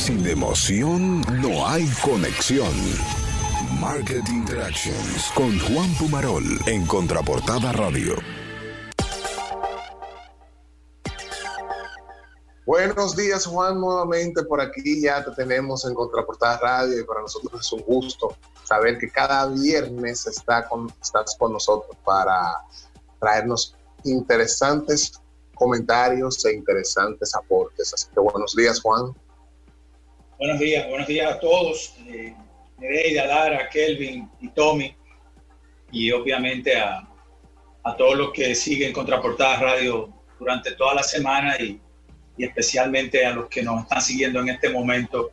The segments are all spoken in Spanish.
Sin emoción no hay conexión. Market Interactions con Juan Pumarol en Contraportada Radio. Buenos días, Juan, nuevamente por aquí ya te tenemos en Contraportada Radio y para nosotros es un gusto saber que cada viernes estás con nosotros para traernos interesantes comentarios e interesantes aportes. Así que buenos días, Juan. Buenos días, buenos días a todos. Eh, Nereida, Lara, Kelvin y Tommy. Y obviamente a, a todos los que siguen Contraportada Radio durante toda la semana y y especialmente a los que nos están siguiendo en este momento,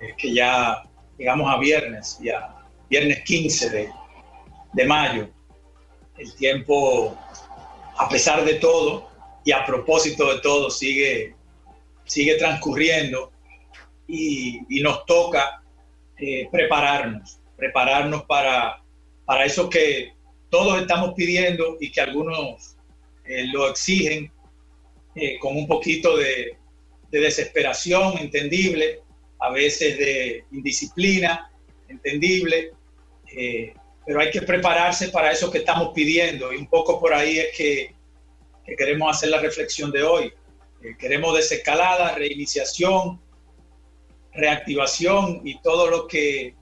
eh, que ya llegamos a viernes, ya viernes 15 de, de mayo. El tiempo, a pesar de todo y a propósito de todo, sigue, sigue transcurriendo y, y nos toca eh, prepararnos, prepararnos para, para eso que todos estamos pidiendo y que algunos eh, lo exigen eh, con un poquito de, desesperación, entendible, a veces de indisciplina, entendible, eh, pero hay que prepararse para eso que estamos pidiendo y un poco por ahí es que, queremos hacer la reflexión de hoy. Eh, queremos desescalada, reiniciación, reactivación y todo lo que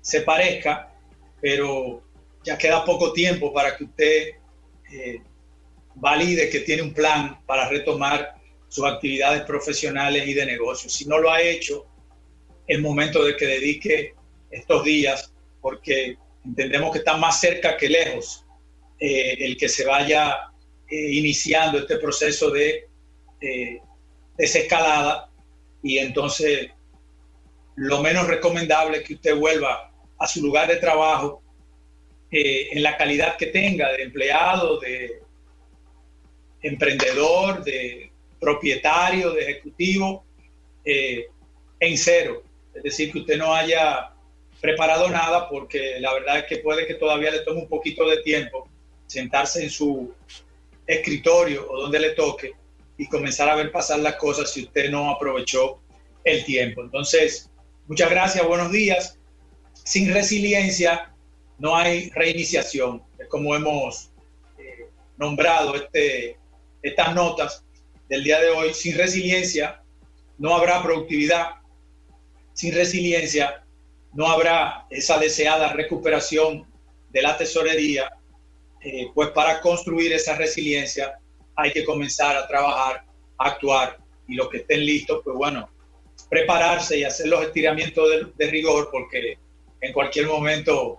se parezca, pero ya queda poco tiempo para que usted valide que tiene un plan para retomar sus actividades profesionales y de negocio. Si no lo ha hecho, es momento de que dedique estos días, porque entendemos que está más cerca que lejos eh, el que se vaya eh, iniciando este proceso de eh, desescalada y entonces lo menos recomendable es que usted vuelva a su lugar de trabajo en la calidad que tenga de empleado, de emprendedor, de propietario, de ejecutivo, eh, en cero. Es decir, que usted no haya preparado nada porque la verdad es que puede que todavía le tome un poquito de tiempo sentarse en su escritorio o donde le toque y comenzar a ver pasar las cosas si usted no aprovechó el tiempo. Entonces, muchas gracias, buenos días. Sin resiliencia no hay reiniciación. Es como hemos eh, nombrado este, estas notas del día de hoy, sin resiliencia no habrá productividad, sin resiliencia no habrá esa deseada recuperación de la tesorería, eh, pues para construir esa resiliencia hay que comenzar a trabajar, a actuar y los que estén listos, pues bueno, prepararse y hacer los estiramientos de, rigor porque en cualquier momento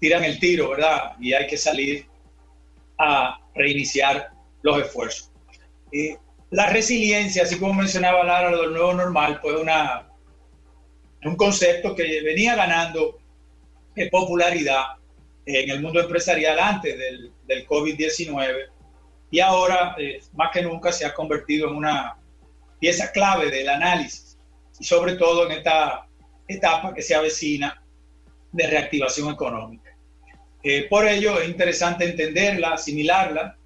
tiran el tiro, ¿verdad? Y hay que salir a reiniciar los esfuerzos. Eh, la resiliencia, así como mencionaba Lara, lo del nuevo normal, pues una, un concepto que venía ganando popularidad en el mundo empresarial antes del, del COVID-19 y ahora, eh, más que nunca, se ha convertido en una pieza clave del análisis y sobre todo en esta etapa que se avecina de reactivación económica. Eh, por ello es interesante entenderla, asimilarla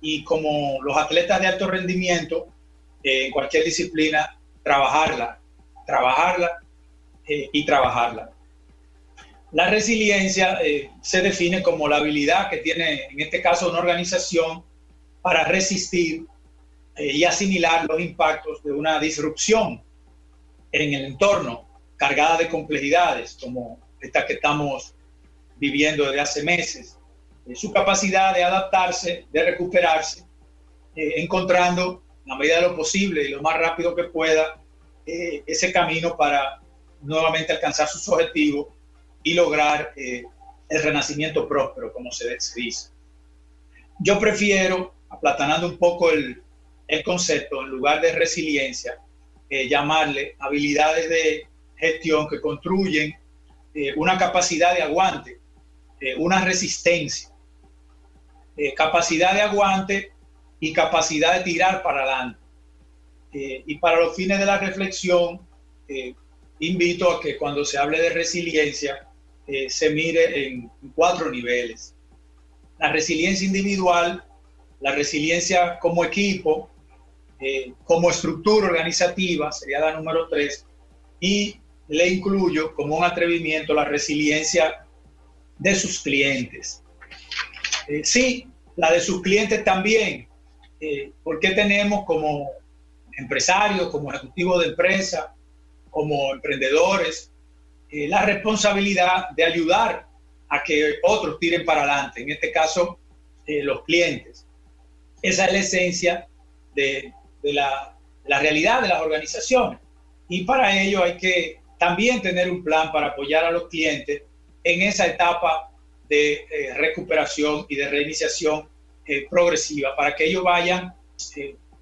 y como los atletas de alto rendimiento, eh, en cualquier disciplina, trabajarla, trabajarla eh, y trabajarla. La resiliencia se define como la habilidad que tiene, en este caso, una organización para resistir y asimilar los impactos de una disrupción en el entorno cargada de complejidades como esta que estamos viviendo desde hace meses su capacidad de adaptarse, de recuperarse, eh, encontrando, en la medida de lo posible y lo más rápido que pueda, eh, ese camino para nuevamente alcanzar sus objetivos y lograr eh, el renacimiento próspero, como se, dice. Yo prefiero, aplatanando un poco el, el concepto, en lugar de resiliencia, llamarle habilidades de gestión que construyen una capacidad de aguante, una resistencia eh, capacidad de aguante y capacidad de tirar para adelante. Eh, y para los fines de la reflexión, eh, invito a que cuando se hable de resiliencia, se mire en cuatro niveles. La resiliencia individual, la resiliencia como equipo, como estructura organizativa, sería la número tres, y le incluyo como un atrevimiento la resiliencia de sus clientes. Eh, sí, la de sus clientes también, eh, porque tenemos como empresarios, como ejecutivos de empresa, como emprendedores, eh, la responsabilidad de ayudar a que otros tiren para adelante, en este caso eh, los clientes. Esa es la esencia de, la, realidad de las organizaciones. Y para ello hay que también tener un plan para apoyar a los clientes en esa etapa de eh, recuperación y de reiniciación progresiva, para que ellos vayan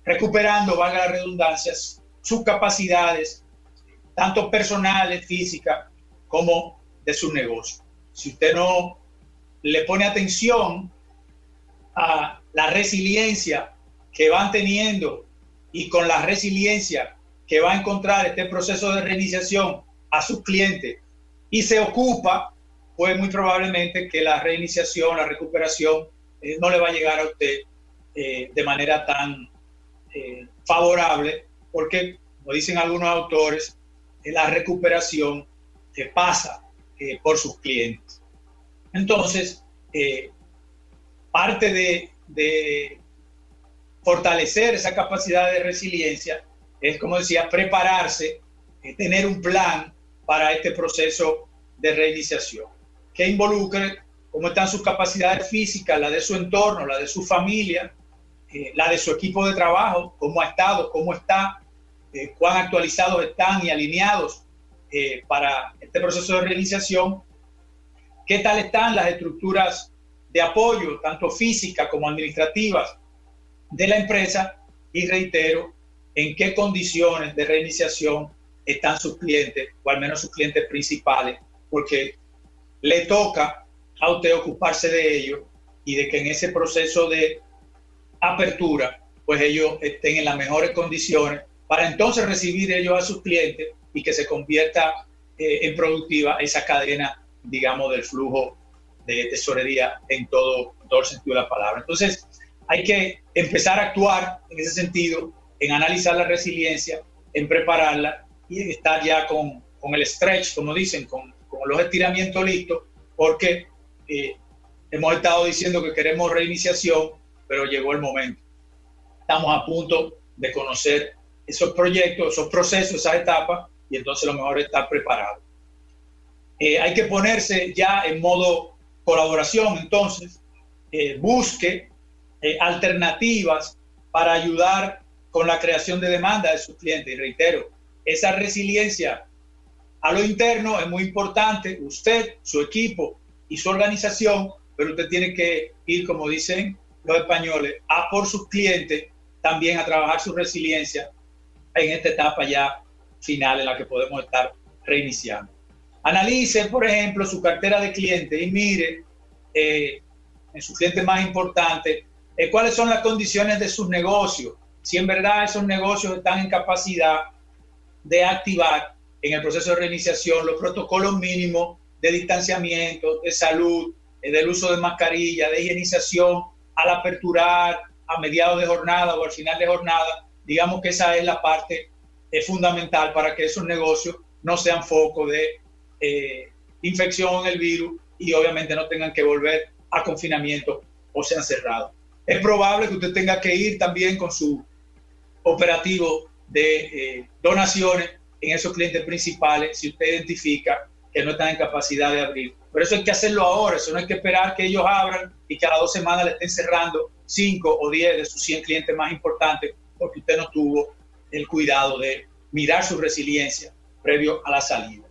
recuperando, valga las redundancias, sus capacidades, tanto personales, físicas, como de su negocio. Si usted no le pone atención a la resiliencia que van teniendo y con la resiliencia que va a encontrar este proceso de reiniciación a sus clientes y se ocupa, pues muy probablemente que la reiniciación, la recuperación eh, no le va a llegar a usted eh, de manera tan eh, favorable, porque, como dicen algunos autores, la recuperación que pasa por sus clientes. Entonces, parte de, fortalecer esa capacidad de resiliencia es, como decía, prepararse, tener un plan para este proceso de reiniciación, que involucre cómo están sus capacidades físicas, la de su entorno, la de su familia, eh, la de su equipo de trabajo, cómo ha estado, cómo está, eh, cuán actualizados están y alineados eh, para este proceso de reiniciación, qué tal están las estructuras de apoyo, tanto físicas como administrativas, de la empresa y reitero, en qué condiciones de reiniciación están sus clientes, o al menos sus clientes principales, porque le toca a usted ocuparse de ello y de que en ese proceso de apertura, pues ellos estén en las mejores condiciones para entonces recibir ellos a sus clientes y que se convierta eh, en productiva esa cadena, digamos, del flujo de tesorería en todo, todo el sentido de la palabra. Entonces, hay que empezar a actuar en ese sentido, en analizar la resiliencia, en prepararla y en estar ya con, con el stretch, como dicen, con, con los estiramientos listos, porque eh, hemos estado diciendo que queremos reiniciación, pero llegó el momento. Estamos a punto de conocer esos proyectos, esos procesos, esas etapas, y entonces lo mejor es estar preparado. Eh, hay que ponerse ya en modo colaboración, entonces, eh, busque eh, alternativas para ayudar con la creación de demanda de sus clientes. Y reitero, esa resiliencia a lo interno es muy importante. Usted, su equipo y su organización, pero usted tiene que ir, como dicen los españoles a por sus clientes, también a trabajar su resiliencia en esta etapa ya final en la que podemos estar reiniciando. Analice, por ejemplo, su cartera de clientes y mire eh, en sus clientes más importantes eh, cuáles son las condiciones de sus negocios, si en verdad esos negocios están en capacidad de activar en el proceso de reiniciación los protocolos mínimos de distanciamiento, de salud, eh, del uso de mascarilla, de higienización al aperturar a mediados de jornada o al final de jornada, digamos que esa es la parte eh, fundamental para que esos negocios no sean foco de eh, infección en el virus y obviamente no tengan que volver a confinamiento o sean cerrados. Es probable que usted tenga que ir también con su operativo de eh, donaciones en esos clientes principales si usted identifica que no están en capacidad de abrir. Pero eso hay que hacerlo ahora, eso no hay que esperar que ellos abran y que a las dos semanas le estén cerrando 5 o 10 de sus 100 clientes más importantes porque usted no tuvo el cuidado de mirar su resiliencia previo a la salida.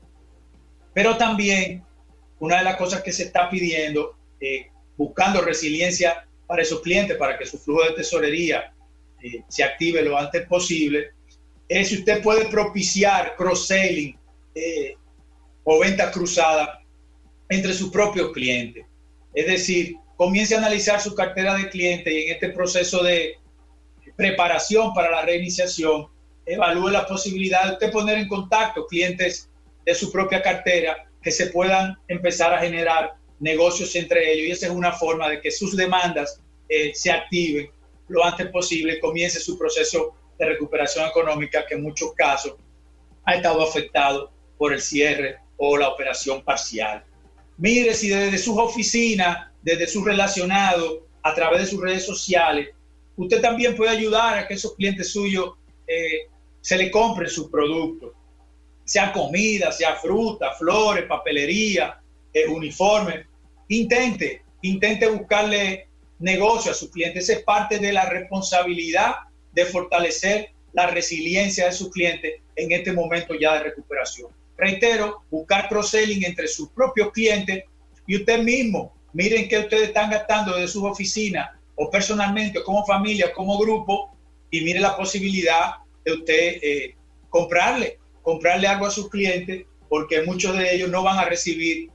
Pero también una de las cosas que se está pidiendo, eh, buscando resiliencia para esos clientes, para que su flujo de tesorería eh, se active lo antes posible, es si usted puede propiciar cross-selling eh, o venta cruzada entre sus propios clientes. Es decir, comience a analizar su cartera de clientes y en este proceso de preparación para la reiniciación, evalúe la posibilidad de usted poner en contacto clientes de su propia cartera que se puedan empezar a generar negocios entre ellos y esa es una forma de que sus demandas eh, se activen lo antes posible, comience su proceso de recuperación económica que en muchos casos ha estado afectado por el cierre o la operación parcial. Mire si desde sus oficinas, desde sus relacionados, a través de sus redes sociales, usted también puede ayudar a que esos clientes suyos eh, se le compren sus productos, sea comida, sea fruta, flores, papelería, eh, uniforme. Intente, intente buscarle negocio a sus clientes. es parte de la responsabilidad de fortalecer la resiliencia de sus clientes en este momento ya de recuperación. Reitero, buscar cross-selling entre sus propios clientes y usted mismo. Miren que ustedes están gastando de sus oficinas o personalmente o como familia como grupo y mire la posibilidad de usted eh, comprarle, comprarle algo a sus clientes porque muchos de ellos no van a recibir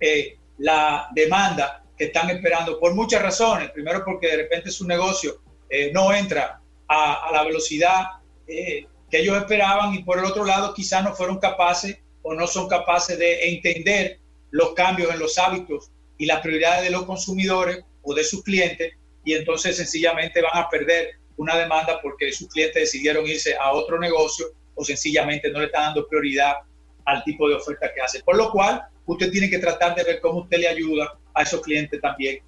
eh, la demanda que están esperando por muchas razones. Primero porque de repente su negocio eh, no entra a, la velocidad que ellos esperaban y por el otro lado quizás no fueron capaces o no son capaces de entender los cambios en los hábitos y las prioridades de los consumidores o de sus clientes y entonces sencillamente van a perder una demanda porque sus clientes decidieron irse a otro negocio o sencillamente no le están dando prioridad al tipo de oferta que hace. Por lo cual, usted tiene que tratar de ver cómo usted le ayuda a esos clientes también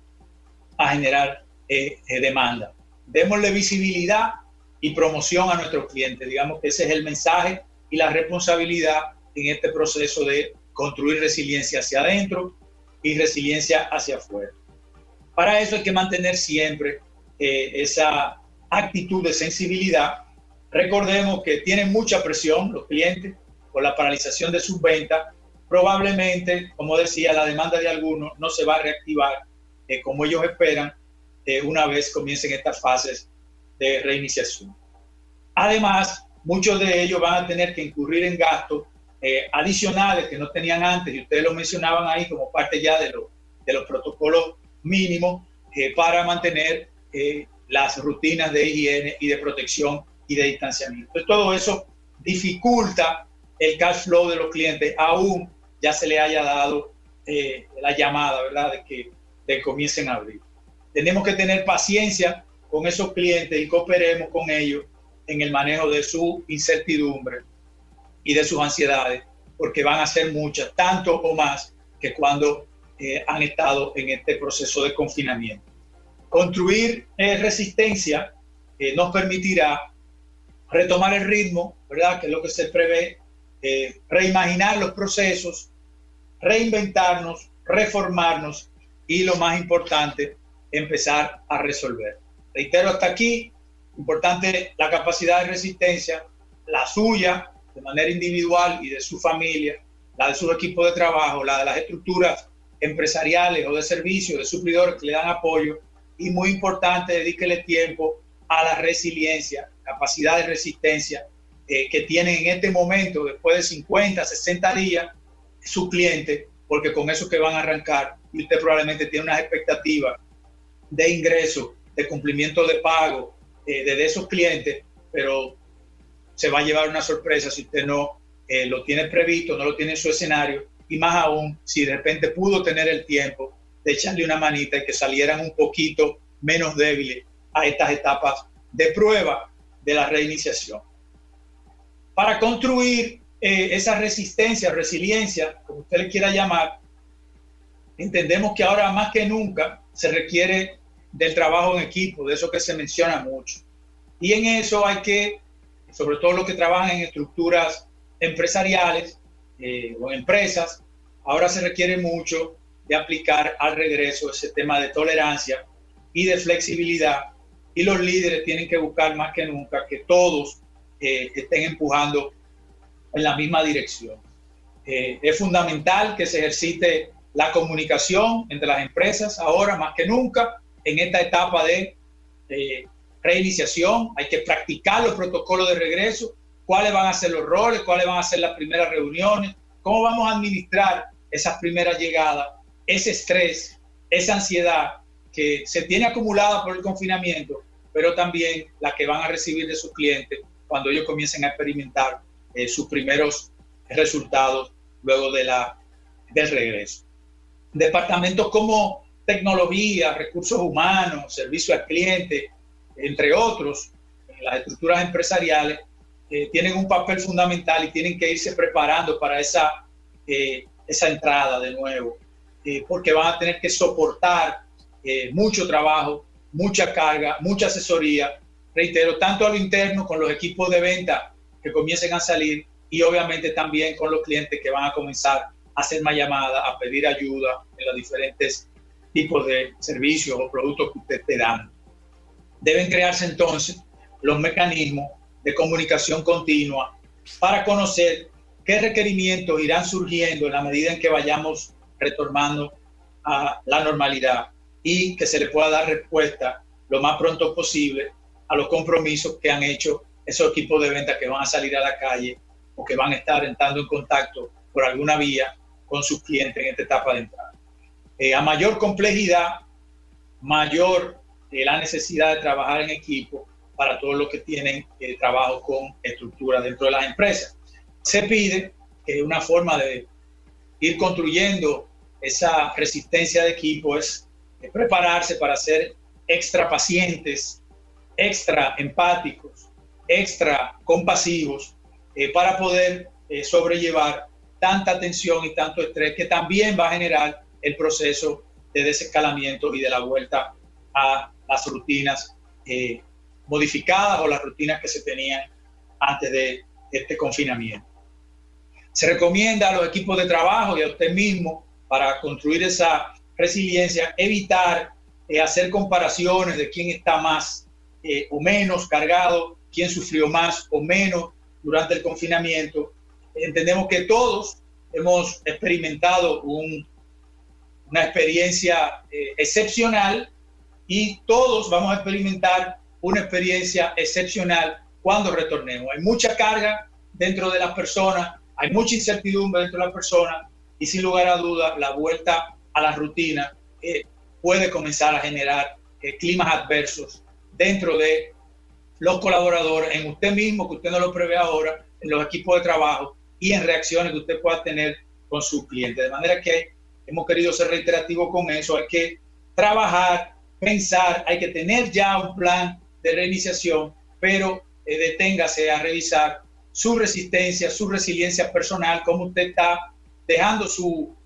a generar eh, eh, demanda. Démosle visibilidad y promoción a nuestros clientes. Digamos que ese es el mensaje y la responsabilidad en este proceso de construir resiliencia hacia adentro y resiliencia hacia afuera. Para eso hay que mantener siempre eh, esa actitud de sensibilidad. Recordemos que tienen mucha presión los clientes por la paralización de sus ventas. Probablemente, como decía, la demanda de algunos no se va a reactivar eh, como ellos esperan eh, una vez comiencen estas fases de reiniciación. Además, muchos de ellos van a tener que incurrir en gastos eh, adicionales que no tenían antes, y ustedes lo mencionaban ahí como parte ya de, los protocolos mínimos para mantener las rutinas de higiene y de protección y de distanciamiento. todo eso dificulta el cash flow de los clientes, aún ya se le haya dado eh, la llamada, ¿verdad?, de que, de comiencen a abrir. Tenemos que tener paciencia con esos clientes y cooperemos con ellos en el manejo de su incertidumbre y de sus ansiedades, porque van a ser muchas, tanto o más que cuando eh, han estado en este proceso de confinamiento. Construir eh, resistencia eh, nos permitirá retomar el ritmo, ¿verdad? Que es lo que se prevé, eh, reimaginar los procesos, reinventarnos, reformarnos y lo más importante, empezar a resolver. Reitero hasta aquí, importante la capacidad de resistencia, la suya de manera individual y de su familia, la de su equipo de trabajo, la de las estructuras empresariales o de servicios, de suplidores que le dan apoyo y muy importante, dedíquele tiempo a la resiliencia, capacidad de resistencia eh, que tienen en este momento, después de 50, 60 días, su cliente, porque con eso que van a arrancar, y usted probablemente tiene unas expectativas de ingreso, de cumplimiento de pago eh, de esos clientes, pero se va a llevar una sorpresa si usted no eh, lo tiene previsto, no lo tiene en su escenario, y más aún si de repente pudo tener el tiempo de echarle una manita y que salieran un poquito menos débiles a estas etapas de prueba de la reiniciación. Para construir eh, esa resistencia, resiliencia, como usted le quiera llamar, entendemos que ahora más que nunca se requiere del trabajo en equipo, de eso que se menciona mucho. Y en eso hay que, sobre todo los que trabajan en estructuras empresariales eh, o empresas, ahora se requiere mucho de aplicar al regreso ese tema de tolerancia y de flexibilidad. Y los líderes tienen que buscar más que nunca que todos eh, estén empujando en la misma dirección. Eh, es fundamental que se ejercite la comunicación entre las empresas ahora más que nunca en esta etapa de reiniciación. Hay que practicar los protocolos de regreso, cuáles van a ser los roles, cuáles van a ser las primeras reuniones, cómo vamos a administrar esas primeras llegadas ese estrés, esa ansiedad que se tiene acumulada por el confinamiento, pero también la que van a recibir de sus clientes cuando ellos comiencen a experimentar eh, sus primeros resultados luego de la, del regreso. Departamentos como tecnología, recursos humanos, servicio al cliente, entre otros, las estructuras empresariales, eh, tienen un papel fundamental y tienen que irse preparando para esa, eh, esa entrada de nuevo, eh, porque van a tener que soportar mucho trabajo, mucha carga, mucha asesoría, reitero, tanto a lo interno con los equipos de venta que comiencen a salir y obviamente también con los clientes que van a comenzar a hacer más llamadas, a pedir ayuda en los diferentes tipos de servicios o productos que usted te dan. Deben crearse entonces los mecanismos de comunicación continua para conocer qué requerimientos irán surgiendo en la medida en que vayamos retornando a la normalidad y que se le pueda dar respuesta lo más pronto posible a los compromisos que han hecho esos equipos de venta que van a salir a la calle o que van a estar entrando en contacto por alguna vía con sus clientes en esta etapa de entrada. Eh, a mayor complejidad, mayor eh, la necesidad de trabajar en equipo para todos los que tienen eh, trabajo con estructura dentro de las empresas. Se pide que una forma de ir construyendo esa resistencia de equipo es prepararse para ser extra pacientes, extra empáticos, extra compasivos, eh, para poder eh, sobrellevar tanta tensión y tanto estrés que también va a generar el proceso de desescalamiento y de la vuelta a las rutinas eh, modificadas o las rutinas que se tenían antes de este confinamiento. Se recomienda a los equipos de trabajo y a usted mismo para construir esa resiliencia, evitar eh, hacer comparaciones de quién está más eh, o menos cargado, quién sufrió más o menos durante el confinamiento. Entendemos que todos hemos experimentado una experiencia eh, excepcional y todos vamos a experimentar una experiencia excepcional cuando retornemos. Hay mucha carga dentro de las personas, hay mucha incertidumbre dentro de las personas y sin lugar a dudas la vuelta a la rutina eh, puede comenzar a generar eh, climas adversos dentro de los colaboradores, en usted mismo, que usted no lo prevé ahora, en los equipos de trabajo y en reacciones que usted pueda tener con sus clientes. De manera que hemos querido ser reiterativos con eso. Hay que trabajar, pensar, hay que tener ya un plan de reiniciación, pero eh, deténgase a revisar su resistencia, su resiliencia personal, cómo usted está dejando su,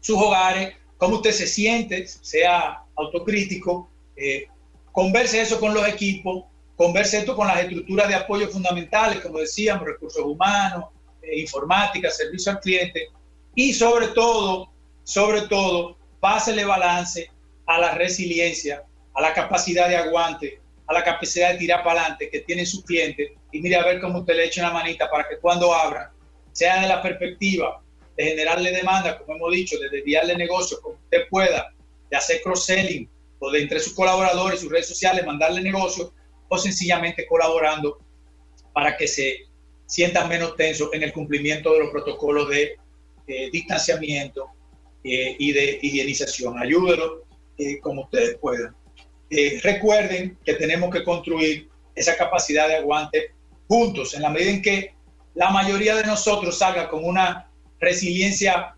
sus hogares, cómo usted se siente, sea autocrítico, eh, converse eso con los equipos, converse esto con las estructuras de apoyo fundamentales, como decíamos, recursos humanos, eh, informática, servicio al cliente, y sobre todo, sobre todo, pásele balance a la resiliencia, a la capacidad de aguante, a la capacidad de tirar para adelante que tiene su cliente y mire a ver cómo usted le echa una manita para que cuando abra, sea de la perspectiva de generarle demanda, como hemos dicho, de desviarle negocio, como usted pueda, de hacer cross-selling o de entre sus colaboradores, sus redes sociales, mandarle negocio o sencillamente colaborando para que se sientan menos tensos en el cumplimiento de los protocolos de eh, distanciamiento eh, y de higienización. Ayúdelo eh, como ustedes puedan. Recuerden que tenemos que construir esa capacidad de aguante juntos, en la medida en que la mayoría de nosotros salga con una resiliencia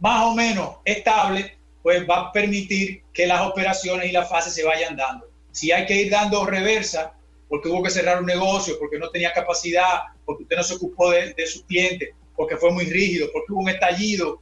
más o menos estable, pues va a permitir que las operaciones y las fases se vayan dando. Si hay que ir dando reversa, porque hubo que cerrar un negocio, porque no tenía capacidad, porque usted no se ocupó de, de su cliente, porque fue muy rígido, porque hubo un estallido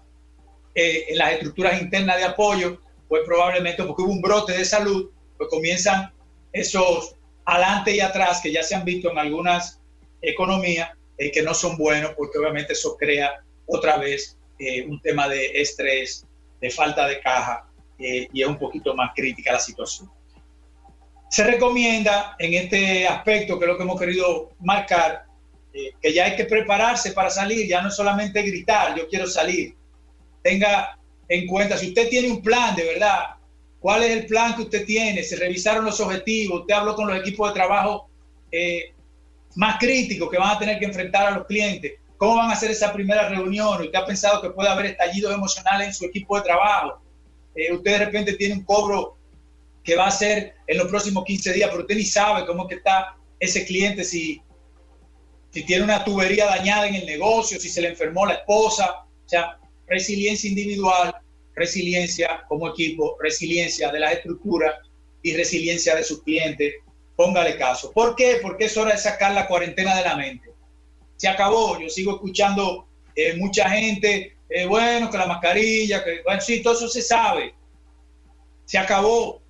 eh, en las estructuras internas de apoyo, pues probablemente porque hubo un brote de salud, pues comienzan esos adelante y atrás que ya se han visto en algunas economías eh, que no son buenos porque obviamente eso crea otra vez eh, un tema de estrés, de falta de caja eh, y es un poquito más crítica la situación. Se recomienda en este aspecto, que es lo que hemos querido marcar, que ya hay que prepararse para salir, ya no solamente gritar, yo quiero salir. Tenga en cuenta, si usted tiene un plan de verdad, ¿Cuál es el plan que usted tiene? ¿Se revisaron los objetivos? ¿Usted habló con los equipos de trabajo eh, más críticos que van a tener que enfrentar a los clientes? ¿Cómo van a hacer esa primera reunión? ¿Usted ha pensado que puede haber estallidos emocionales en su equipo de trabajo? Eh, usted de repente tiene un cobro que va a ser en los próximos 15 días, pero usted ni sabe cómo que está ese cliente, si, si tiene una tubería dañada en el negocio, si se le enfermó la esposa. O sea, resiliencia individual resiliencia como equipo, resiliencia de las estructuras y resiliencia de sus clientes póngale caso. ¿Por qué? Porque es hora de sacar la cuarentena de la mente. Se acabó, yo sigo escuchando eh, mucha gente, eh, bueno, que la mascarilla, que bueno, sí, todo eso se sabe. Se acabó.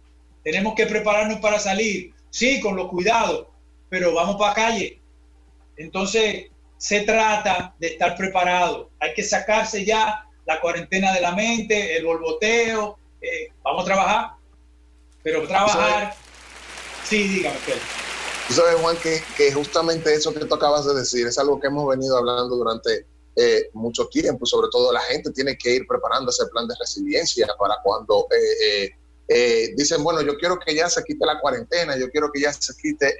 Tenemos que prepararnos para salir. Sí, con los cuidados, pero vamos para calle. Entonces, se trata de estar preparado. Hay que sacarse ya la cuarentena de la mente, el borboteo. Eh, vamos a trabajar, pero trabajar. Sí, dígame, Tú sabes, Juan, que, que, justamente eso que tú acabas de decir es algo que hemos venido hablando durante eh, mucho tiempo. Sobre todo la gente tiene que ir preparando ese plan de resiliencia para cuando eh, eh, dicen, bueno, yo quiero que ya se quite la cuarentena, yo quiero que ya se quite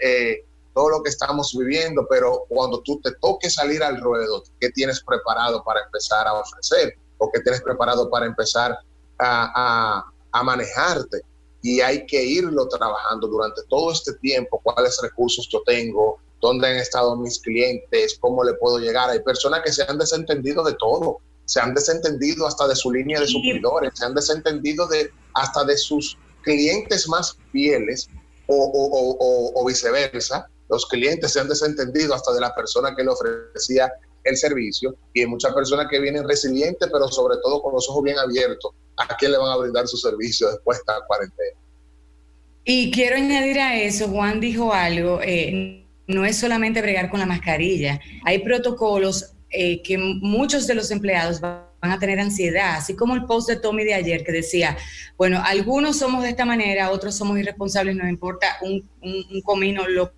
todo lo que estamos viviendo, pero cuando tú te toques salir al ruedo, ¿qué tienes preparado para empezar a ofrecer? ¿O qué tienes preparado para empezar a, a, manejarte? Y hay que irlo trabajando durante todo este tiempo, cuáles recursos yo tengo, dónde han estado mis clientes, cómo le puedo llegar. Hay personas que se han desentendido de todo, se han desentendido hasta de su línea de suplidores, se han desentendido de hasta de sus clientes más fieles o, viceversa, los clientes se han desentendido hasta de la persona que le ofrecía el servicio y hay muchas personas que vienen resilientes, pero sobre todo con los ojos bien abiertos, a quién le van a brindar su servicio después de esta cuarentena. Y quiero añadir a eso, Juan dijo algo, eh, no es solamente bregar con la mascarilla, hay protocolos eh, que muchos de los empleados van a tener ansiedad, así como el post de Tommy de ayer que decía, bueno, algunos somos de esta manera, otros somos irresponsables, no importa un, un comino lo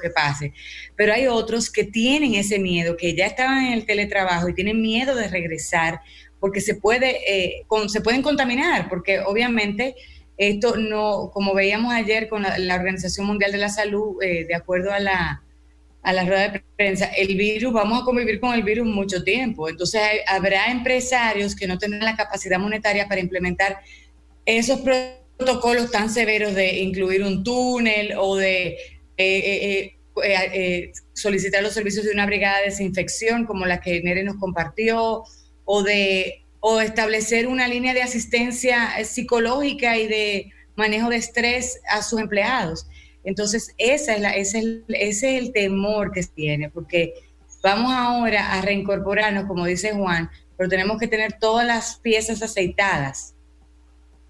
que pase. Pero hay otros que tienen ese miedo, que ya estaban en el teletrabajo y tienen miedo de regresar porque se, puede, eh, se pueden contaminar, porque obviamente esto no, como veíamos ayer con la, Organización Mundial de la Salud, eh, de acuerdo a la, a la rueda de prensa, el virus, vamos a convivir con el virus mucho tiempo. Entonces habrá empresarios que no tendrán la capacidad monetaria para implementar esos protocolos tan severos de incluir un túnel o de eh, eh, eh, solicitar los servicios de una brigada de desinfección como la que Nere nos compartió, o de o establecer una línea de asistencia psicológica y de manejo de estrés a sus empleados. Entonces, esa es la, ese, es el, ese es el temor que tiene, porque vamos ahora a reincorporarnos, como dice Juan, pero tenemos que tener todas las piezas aceitadas.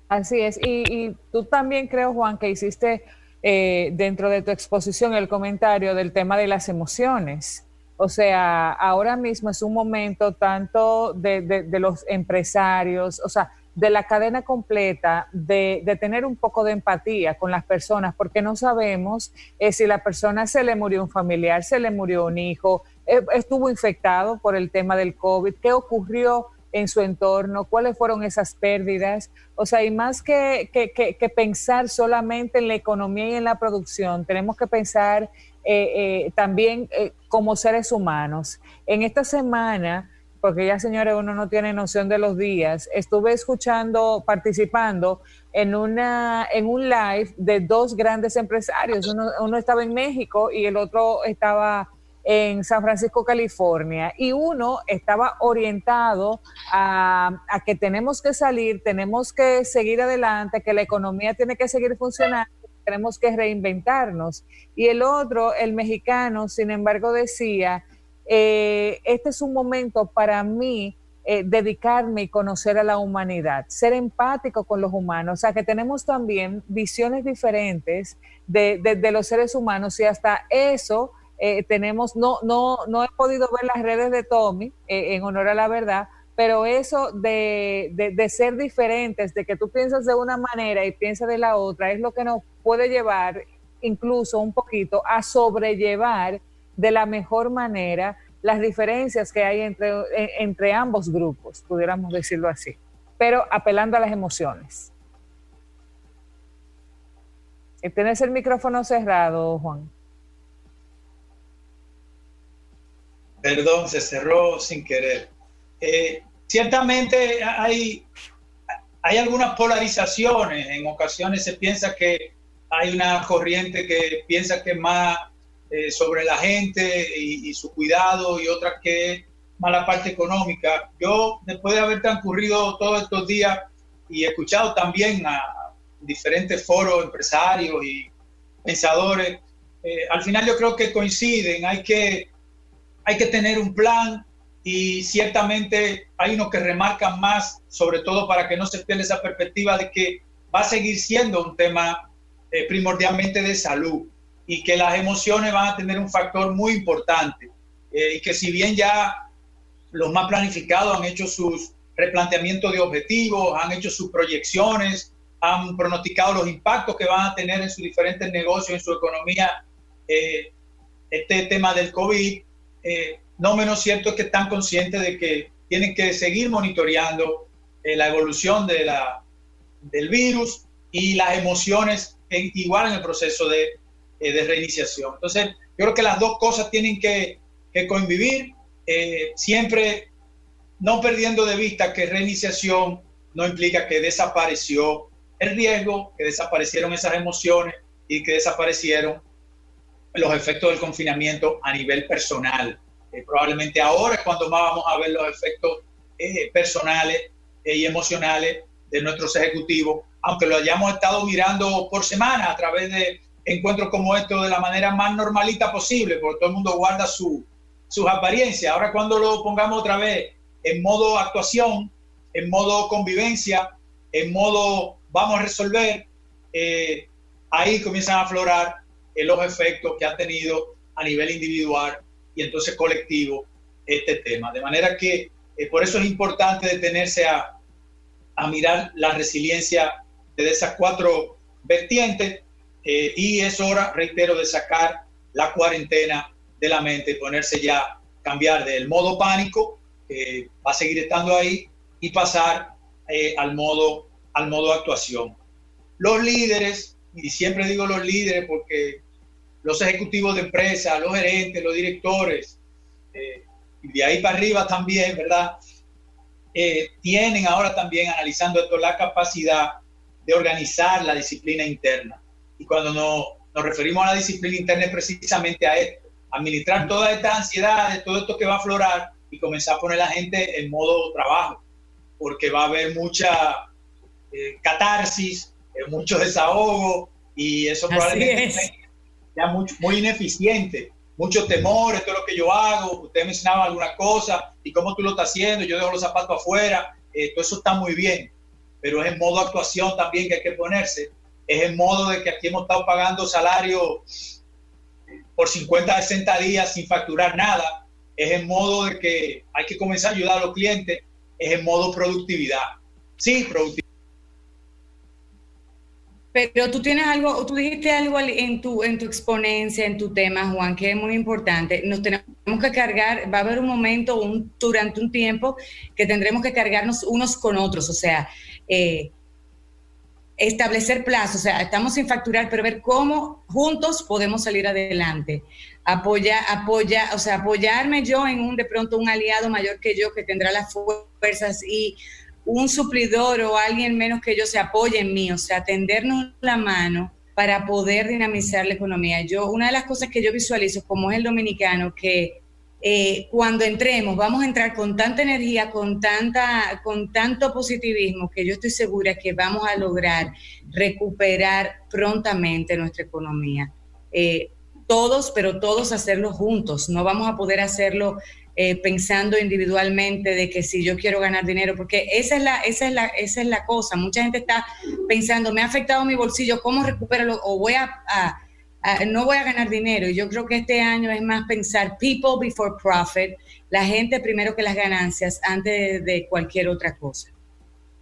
Así es, y, tú también creo, Juan, que hiciste eh, dentro de tu exposición el comentario del tema de las emociones. O sea, ahora mismo es un momento tanto de, los empresarios, o sea, de la cadena completa, de, tener un poco de empatía con las personas, porque no sabemos eh, si la persona se le murió un familiar, se le murió un hijo, eh, estuvo infectado por el tema del COVID, qué ocurrió en su entorno, cuáles fueron esas pérdidas. O sea, y más que, que, pensar solamente en la economía y en la producción, tenemos que pensar eh, también como seres humanos. En esta semana, porque ya señores, uno no tiene noción de los días, estuve escuchando, participando en, una, en un live de dos grandes empresarios. Uno, uno estaba en México y el otro estaba en San Francisco, California, y uno estaba orientado a, que tenemos que salir, tenemos que seguir adelante, que la economía tiene que seguir funcionando, tenemos que reinventarnos. Y el otro, el mexicano, sin embargo, decía, eh, este es un momento para mí eh, dedicarme y conocer a la humanidad, ser empático con los humanos, o sea que tenemos también visiones diferentes de, los seres humanos y hasta eso eh, tenemos, no, no, no he podido ver las redes de Tommy, eh, en honor a la verdad, pero eso de, de, ser diferentes, de que tú piensas de una manera y piensas de la otra, es lo que nos puede llevar incluso un poquito a sobrellevar de la mejor manera las diferencias que hay entre, entre ambos grupos, pudiéramos decirlo así, pero apelando a las emociones. Tienes el micrófono cerrado, Juan. Perdón, se cerró sin querer. Eh, ciertamente hay, hay algunas polarizaciones. En ocasiones se piensa que hay una corriente que piensa que más eh, sobre la gente y, su cuidado y otra que es más la parte económica. Yo, después de haber transcurrido todos estos días y escuchado también a diferentes foros empresarios y, pensadores, eh, al final yo creo que coinciden, hay que, hay que tener un plan y ciertamente hay unos que remarcan más, sobre todo para que no se pierda esa perspectiva de que va a seguir siendo un tema eh, primordialmente de salud y que las emociones van a tener un factor muy importante. Eh, y que si bien ya los más planificados han hecho sus replanteamientos de objetivos, han hecho sus proyecciones, han pronosticado los impactos que van a tener en sus diferentes negocios, en su economía, eh, este tema del COVID, no menos cierto es que están conscientes de que tienen que seguir monitoreando la evolución de la, del virus y las emociones igual en el proceso de, eh, de, reiniciación. Entonces, yo creo que las dos cosas tienen que, que convivir, eh, siempre no perdiendo de vista que reiniciación no implica que desapareció el riesgo, que desaparecieron esas emociones y que desaparecieron los efectos del confinamiento a nivel personal. Eh, probablemente ahora es cuando más vamos a ver los efectos personales y emocionales de nuestros ejecutivos, aunque lo hayamos estado mirando por semana a través de encuentros como estos de la manera más normalita posible, porque todo el mundo guarda su, sus apariencias. Ahora cuando lo pongamos otra vez en modo actuación, en modo convivencia, en modo vamos a resolver, eh, ahí comienzan a aflorar eh, los efectos que ha tenido a nivel individual y entonces colectivo este tema. De manera que eh, por eso es importante detenerse a, a mirar la resiliencia de esas cuatro vertientes eh, y es hora, reitero, de sacar la cuarentena de la mente y ponerse ya, cambiar del modo pánico, que va a seguir estando ahí, y pasar eh, al, modo, al modo actuación. Los líderes, y siempre digo los líderes porque los ejecutivos de empresa, los gerentes, los directores, eh, y de ahí para arriba también, ¿verdad? Tienen ahora también, analizando esto, la capacidad de organizar la disciplina interna. Y cuando nos referimos a la disciplina interna es precisamente a esto, administrar toda esta ansiedad, de todo esto que va a aflorar y comenzar a poner a la gente en modo trabajo, porque va a haber mucha eh, catarsis, eh, mucho desahogo y eso probablemente sea muy ineficiente mucho temor, esto es lo que yo hago, usted mencionaba alguna cosa y cómo tú lo estás haciendo, yo dejo los zapatos afuera, eh, todo eso está muy bien, pero es en modo actuación también que hay que ponerse, es en modo de que aquí hemos estado pagando salario por 50, 60 días sin facturar nada, es en modo de que hay que comenzar a ayudar a los clientes, es en modo productividad. Sí, productividad pero tú tienes algo, tú dijiste algo en tu, en tu exponencia, en tu tema, Juan, que es muy importante. Nos tenemos que cargar, va a haber un momento, un, durante un tiempo, que tendremos que cargarnos unos con otros, o sea, eh, establecer plazos, o sea, estamos sin facturar, pero ver cómo juntos podemos salir adelante. Apoya, apoya, o sea, apoyarme yo en un de pronto un aliado mayor que yo que tendrá las fuerzas y un suplidor o alguien menos que yo se apoye en mí, o sea, tendernos la mano para poder dinamizar la economía. Yo, una de las cosas que yo visualizo como es el dominicano, que eh, cuando entremos vamos a entrar con tanta energía, con, tanta, con tanto positivismo, que yo estoy segura que vamos a lograr recuperar prontamente nuestra economía. Eh, todos, pero todos hacerlo juntos. No vamos a poder hacerlo eh, pensando individualmente de que si yo quiero ganar dinero, porque esa es, la, esa, es la, esa es la cosa. Mucha gente está pensando, me ha afectado mi bolsillo, ¿cómo recupero? O voy a, no voy a ganar dinero. Yo creo que este año es más pensar people before profit, la gente primero que las ganancias antes de, cualquier otra cosa.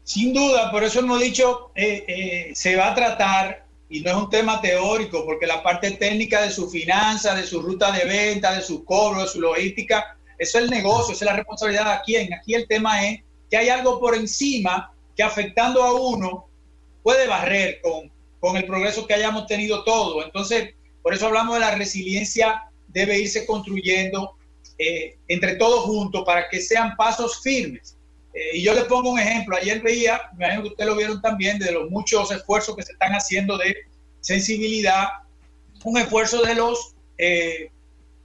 Sin duda, por eso hemos dicho, eh, eh, se va a tratar, y no es un tema teórico, porque la parte técnica de su finanza, de su ruta de venta, de su cobro, de su logística, eso es el negocio, es la responsabilidad de quién. Aquí el tema es que hay algo por encima que afectando a uno puede barrer con, con el progreso que hayamos tenido todos. Entonces, por eso hablamos de la resiliencia, debe irse construyendo eh, entre todos juntos para que sean pasos firmes. Eh, y yo les pongo un ejemplo. Ayer veía, me imagino que ustedes lo vieron también, de los muchos esfuerzos que se están haciendo de sensibilidad, un esfuerzo de los eh,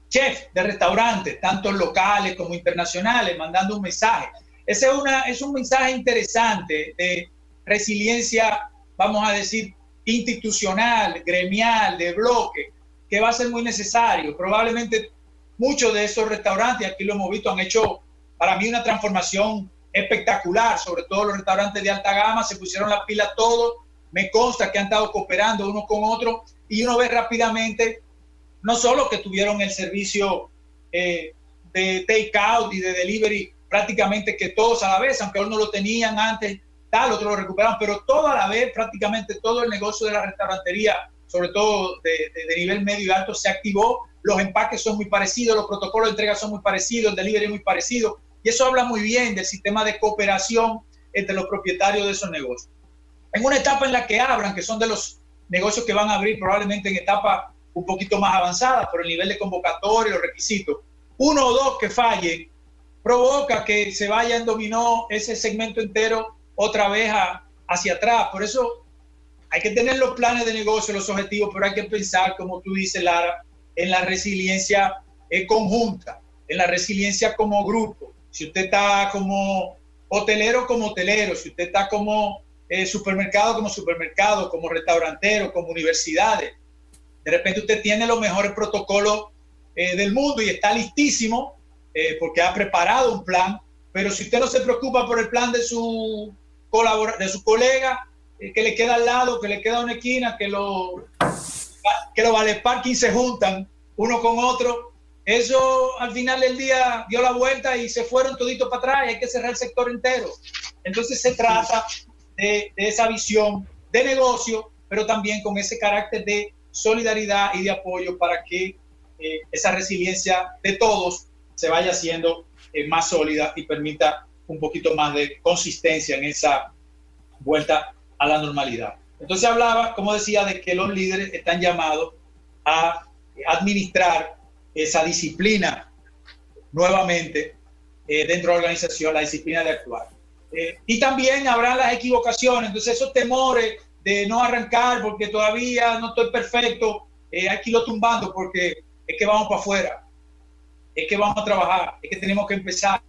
chefs de restaurantes, tanto locales como internacionales, mandando un mensaje. Ese es, una, es un mensaje interesante de resiliencia, vamos a decir, institucional, gremial, de bloque, que va a ser muy necesario. Probablemente muchos de esos restaurantes, aquí lo hemos visto, han hecho para mí una transformación espectacular, sobre todo los restaurantes de alta gama, se pusieron la pila todos, me consta que han estado cooperando uno con otro y uno ve rápidamente, no solo que tuvieron el servicio eh, de take-out y de delivery prácticamente que todos a la vez, aunque uno lo tenían antes, tal, otros lo recuperaron, pero todo a la vez, prácticamente todo el negocio de la restaurantería, sobre todo de, de nivel medio y alto, se activó. Los empaques son muy parecidos, los protocolos de entrega son muy parecidos, el delivery es muy parecido. Y eso habla muy bien del sistema de cooperación entre los propietarios de esos negocios. En una etapa en la que abran, que son de los negocios que van a abrir probablemente en etapa un poquito más avanzada por el nivel de convocatoria los requisitos, uno o dos que fallen, provoca que se vaya en dominó ese segmento entero otra vez hacia atrás. Por eso hay que tener los planes de negocio, los objetivos, pero hay que pensar, como tú dices, Lara, en la resiliencia eh, conjunta, en la resiliencia como grupo. Si usted está como hotelero, como hotelero, si usted está como eh, supermercado, como supermercado, como restaurantero, como universidades, de repente usted tiene los mejores protocolos eh, del mundo y está listísimo porque ha preparado un plan, pero si usted no se preocupa por el plan de su de su colega eh, que le queda al lado, que le queda una esquina, que, lo, que los Valespar se juntan uno con otro. Eso al final del día dio la vuelta y se fueron toditos para atrás hay que cerrar el sector entero. Entonces se trata de, esa visión de negocio, pero también con ese carácter de solidaridad y de apoyo para que eh, esa resiliencia de todos se vaya haciendo eh, más sólida y permita un poquito más de consistencia en esa vuelta a la normalidad. Entonces hablaba, como decía, de que los líderes están llamados a administrar esa disciplina nuevamente eh, dentro de la organización, la disciplina de actuar. Eh, y también habrá las equivocaciones, entonces esos temores de no arrancar porque todavía no estoy perfecto, eh, hay que irlo tumbando porque es que vamos para afuera, es que vamos a trabajar, es que tenemos que empezar.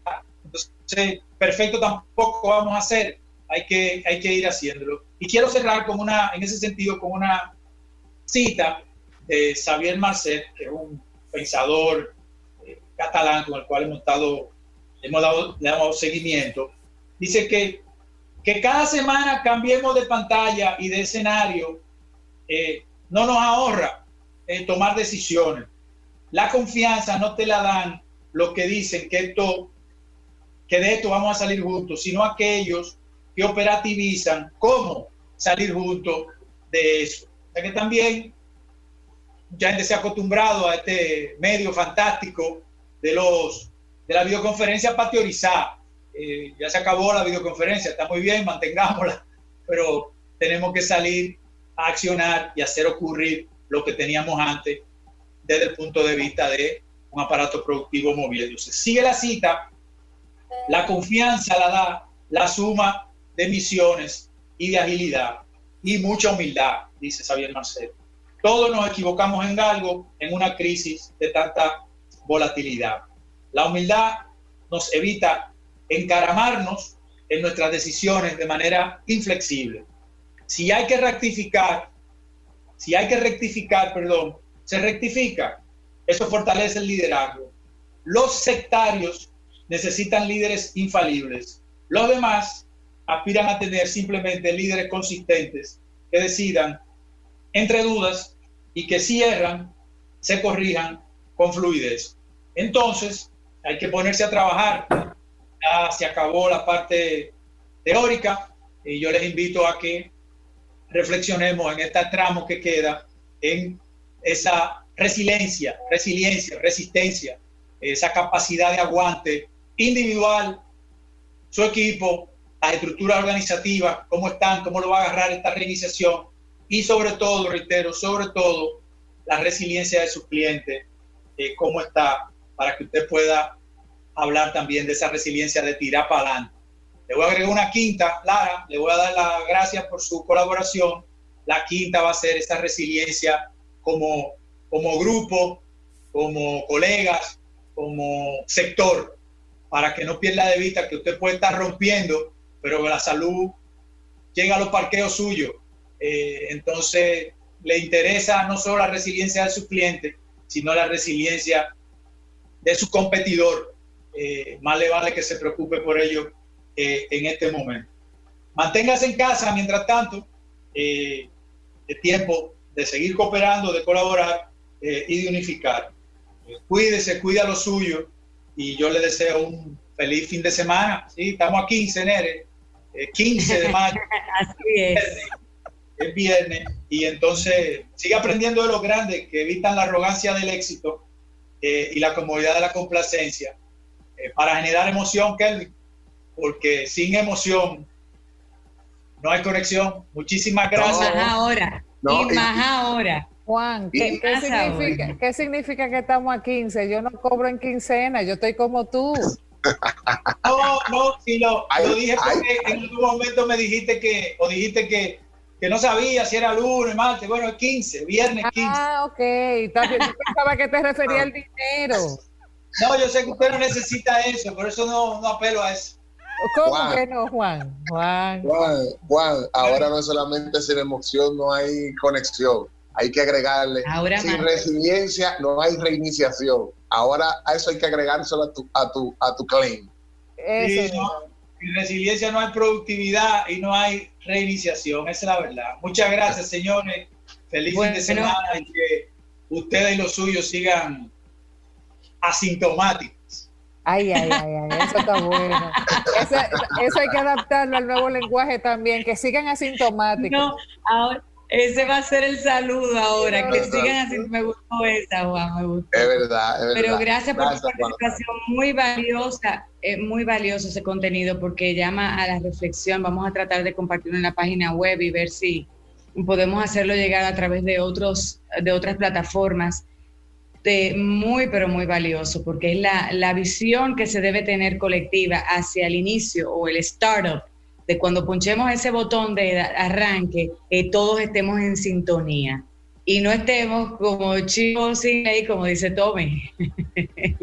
Perfecto tampoco vamos a hacer, hay que, hay que ir haciéndolo. Y quiero cerrar con una, en ese sentido, con una cita de Xavier Marcet, que es un pensador eh, catalán con el cual hemos estado, hemos dado, le dado seguimiento. Dice que, que cada semana cambiemos de pantalla y de escenario eh, no nos ahorra eh, tomar decisiones. La confianza no te la dan los que dicen que esto que de esto vamos a salir juntos, sino aquellos que operativizan cómo salir juntos de eso. O sea que también ya gente se ha acostumbrado a este medio fantástico de los de la videoconferencia para teorizar. Eh, ya se acabó la videoconferencia, está muy bien, mantengámosla, pero tenemos que salir a accionar y hacer ocurrir lo que teníamos antes desde el punto de vista de un aparato productivo moviéndose. Sigue la cita la confianza la da la suma de misiones y de agilidad y mucha humildad, dice Xavier Marcel. Todos nos equivocamos en algo en una crisis de tanta volatilidad. La humildad nos evita encaramarnos en nuestras decisiones de manera inflexible. Si hay que rectificar, si hay que rectificar, perdón, se rectifica. Eso fortalece el liderazgo. Los sectarios necesitan líderes infalibles. Los demás aspiran a tener simplemente líderes consistentes que decidan entre dudas y que cierran, se corrijan con fluidez. Entonces, hay que ponerse a trabajar. Ya se acabó la parte teórica y yo les invito a que reflexionemos en este tramo que queda en esa resiliencia, resiliencia, resistencia, esa capacidad de aguante individual, su equipo, las estructuras organizativas, cómo están, cómo lo va a agarrar esta reiniciación y sobre todo, reitero, sobre todo la resiliencia de sus clientes, eh, cómo está, para que usted pueda hablar también de esa resiliencia de tirar para adelante. Le voy a agregar una quinta, Lara, le voy a dar las gracias por su colaboración. La quinta va a ser esa resiliencia como, como grupo, como colegas, como sector para que no pierda de vista que usted puede estar rompiendo, pero la salud llega a los parqueos suyos eh, entonces le interesa no solo la resiliencia de su cliente, sino la resiliencia de su competidor. Eh, más le vale que se preocupe por ello en este momento. Manténgase en casa mientras tanto, eh, tiempo de seguir cooperando, de colaborar y de unificar. cuídese, cuida lo suyo y yo le deseo un feliz fin de semana. Sí, estamos a 15, Nere, 15 de mayo. Así es. Es viernes y entonces sigue aprendiendo de los grandes que evitan la arrogancia del éxito eh, y la comodidad de la complacencia eh, para generar emoción, Kelvin, porque sin emoción no hay conexión. Muchísimas gracias. Y más ahora. y más ahora. Juan, ¿qué, significa, ¿qué, significa, que estamos a 15? Yo no cobro en quincena, yo estoy como tú. No, no, sí lo, lo dije porque en algún momento me dijiste que, o dijiste que, que no sabía si era lunes, martes, bueno, es 15, viernes 15. Ah, ok, también pensaba que te refería al dinero. No, yo sé que usted no necesita eso, por eso no, no apelo a eso. ¿Cómo que no, Juan? Juan? Juan, Juan, ahora no solamente sin emoción, no hay conexión hay que agregarle. Sin resiliencia no hay reiniciación. Ahora a eso hay que agregárselo a tu, a tu, a tu claim. Sin resiliencia no hay productividad y no hay reiniciación. Esa es la verdad. Muchas gracias, señores. Feliz fin de semana y que ustedes y los suyos sigan asintomáticos. Ay, ay, ay, ay, eso está bueno. Eso, eso, hay que adaptarlo al nuevo lenguaje también, que sigan asintomáticos. No, ahora, ese va a ser el saludo ahora, que sigan así. Me gustó esa, Juan, me gustó. Es verdad, es verdad. Pero gracias, por tu participación, muy valiosa, es muy valioso ese contenido porque llama a la reflexión. Vamos a tratar de compartirlo en la página web y ver si podemos hacerlo llegar a través de, otros, de otras plataformas. De muy, pero muy valioso, porque es la, la visión que se debe tener colectiva hacia el inicio o el startup de cuando punchemos ese botón de arranque, eh, todos estemos en sintonía y no estemos como chicos sin ley, como dice Tommy.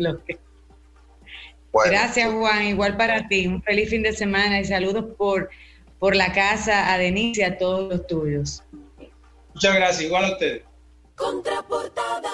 Gracias, Juan. Igual para ti. Un feliz fin de semana y saludos por, por la casa, a Denise y a todos los tuyos. Muchas gracias. Igual a ustedes. Contraportada.